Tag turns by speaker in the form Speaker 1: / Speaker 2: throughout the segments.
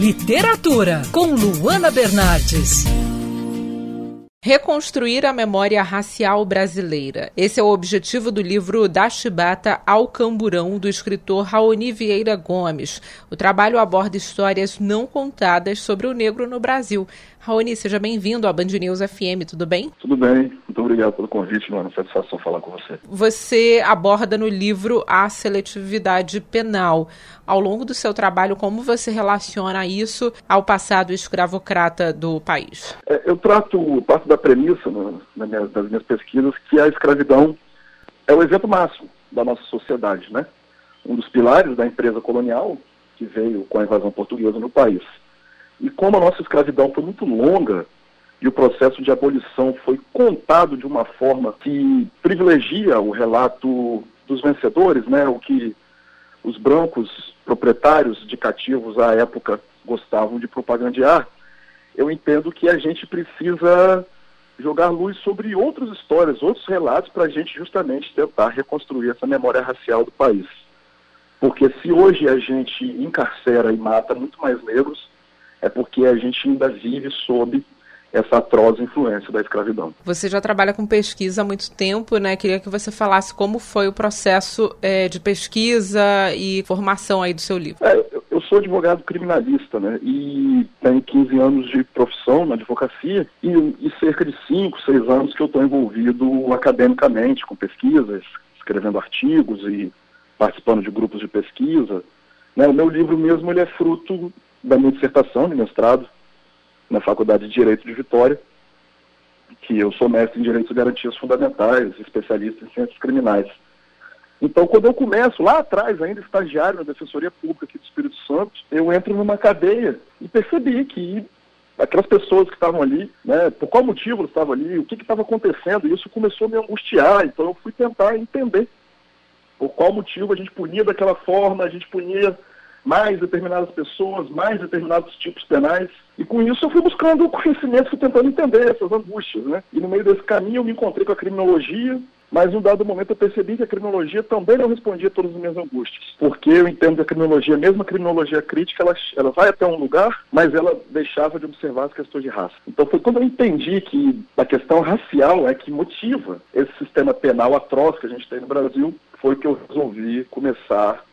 Speaker 1: Literatura, com Luana Bernardes.
Speaker 2: Reconstruir a memória racial brasileira. Esse é o objetivo do livro Da Chibata ao Camburão, do escritor Raoni Vieira Gomes. O trabalho aborda histórias não contadas sobre o negro no Brasil. Raoni, seja bem-vindo à Band News FM, tudo bem?
Speaker 3: Tudo bem, muito obrigado pelo convite, mano. Satisfação falar com você.
Speaker 2: Você aborda no livro a seletividade penal. Ao longo do seu trabalho, como você relaciona isso ao passado escravocrata do país?
Speaker 3: É, eu trato parte da premissa no, na minha, das minhas pesquisas que a escravidão é o exemplo máximo da nossa sociedade, né? Um dos pilares da empresa colonial que veio com a invasão portuguesa no país. E como a nossa escravidão foi muito longa e o processo de abolição foi contado de uma forma que privilegia o relato dos vencedores, né, o que os brancos proprietários de cativos à época gostavam de propagandear, eu entendo que a gente precisa jogar luz sobre outras histórias, outros relatos, para a gente justamente tentar reconstruir essa memória racial do país. Porque se hoje a gente encarcera e mata muito mais negros, é porque a gente ainda vive sob essa atroz influência da escravidão.
Speaker 2: Você já trabalha com pesquisa há muito tempo, né? Queria que você falasse como foi o processo é, de pesquisa e formação aí do seu livro.
Speaker 3: É, eu sou advogado criminalista, né? E tenho 15 anos de profissão na advocacia e, e cerca de 5, 6 anos que eu estou envolvido academicamente com pesquisas, escrevendo artigos e participando de grupos de pesquisa. Né? O meu livro mesmo ele é fruto da minha dissertação de mestrado na Faculdade de Direito de Vitória, que eu sou mestre em Direitos e Garantias Fundamentais, especialista em Ciências Criminais. Então, quando eu começo lá atrás, ainda estagiário na Defensoria Pública aqui do Espírito Santo, eu entro numa cadeia e percebi que aquelas pessoas que estavam ali, né, por qual motivo elas estavam ali, o que estava acontecendo, e isso começou a me angustiar. Então, eu fui tentar entender por qual motivo a gente punia daquela forma, a gente punia mais determinadas pessoas, mais determinados tipos penais. E com isso eu fui buscando conhecimento, fui tentando entender essas angústias, né? E no meio desse caminho eu me encontrei com a criminologia, mas em um dado momento eu percebi que a criminologia também não respondia a todas as minhas angústias. Porque eu entendo que a criminologia, mesmo a criminologia crítica, ela, ela vai até um lugar, mas ela deixava de observar as questões de raça. Então foi quando eu entendi que a questão racial é que motiva esse sistema penal atroz que a gente tem no Brasil, foi que eu resolvi começar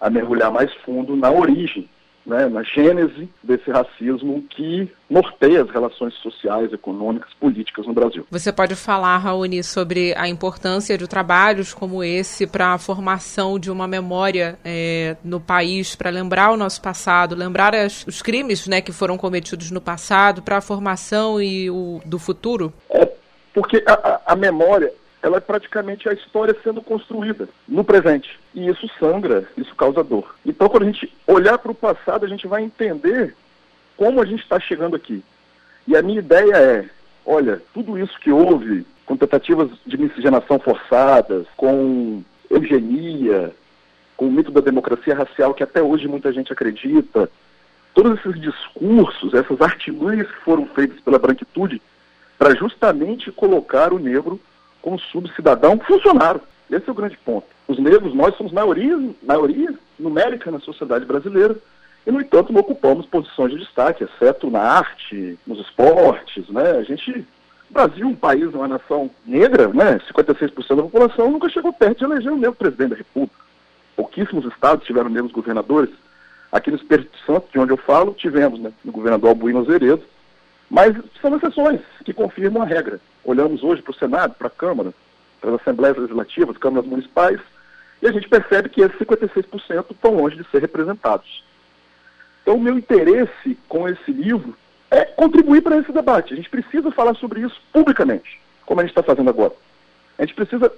Speaker 3: a mergulhar mais fundo na origem, né, na gênese desse racismo que norteia as relações sociais, econômicas, políticas no Brasil.
Speaker 2: Você pode falar, Raoni, sobre a importância de trabalhos como esse para a formação de uma memória é, no país, para lembrar o nosso passado, lembrar as, os crimes né, que foram cometidos no passado, para a formação e o, do futuro?
Speaker 3: É, porque a, a memória ela é praticamente a história sendo construída no presente. E isso sangra, isso causa dor. Então, quando a gente olhar para o passado, a gente vai entender como a gente está chegando aqui. E a minha ideia é: olha, tudo isso que houve, com tentativas de miscigenação forçadas, com eugenia, com o mito da democracia racial que até hoje muita gente acredita, todos esses discursos, essas artimanhas que foram feitas pela branquitude para justamente colocar o negro como subcidadão funcionaram. Esse é o grande ponto. Os negros, nós somos maioria, maioria numérica na sociedade brasileira, e, no entanto, não ocupamos posições de destaque, exceto na arte, nos esportes, né? A gente, Brasil, um país, uma nação negra, né? 56% da população nunca chegou perto de eleger um negro presidente da República. Pouquíssimos estados tiveram negros governadores. Aqui no Espírito Santo, de onde eu falo, tivemos, né? O governador Albuino Azeredo, mas são exceções que confirmam a regra. Olhamos hoje para o Senado, para a Câmara, para as Assembleias Legislativas, câmaras municipais, e a gente percebe que esses 56% estão longe de ser representados. Então, o meu interesse com esse livro é contribuir para esse debate. A gente precisa falar sobre isso publicamente, como a gente está fazendo agora. A gente precisa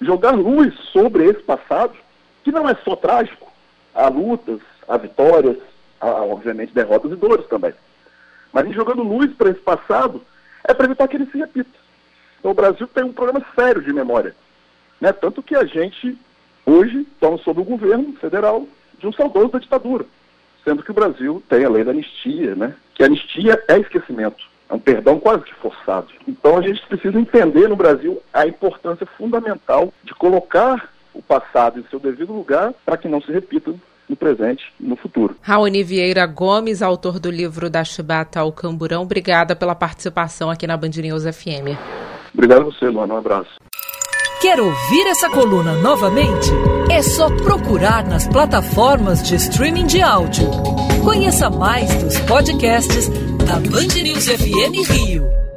Speaker 3: jogar luz sobre esse passado, que não é só trágico. Há lutas, há vitórias, há, obviamente, derrotas e dores também. Mas em jogando luz para esse passado, é para evitar que ele se repita. Então o Brasil tem um problema sério de memória. Né? Tanto que a gente, hoje, estamos sob o governo federal de um saudoso da ditadura. Sendo que o Brasil tem a lei da anistia, né? que anistia é esquecimento. É um perdão quase que forçado. Então a gente precisa entender no Brasil a importância fundamental de colocar o passado em seu devido lugar para que não se repita no presente e no futuro.
Speaker 2: Raoni Vieira Gomes, autor do livro Da Chibata ao Camburão, obrigada pela participação aqui na Band News FM.
Speaker 3: Obrigado a você, Luana. Um abraço.
Speaker 1: Quer ouvir essa coluna novamente? É só procurar nas plataformas de streaming de áudio. Conheça mais dos podcasts da Band News FM Rio.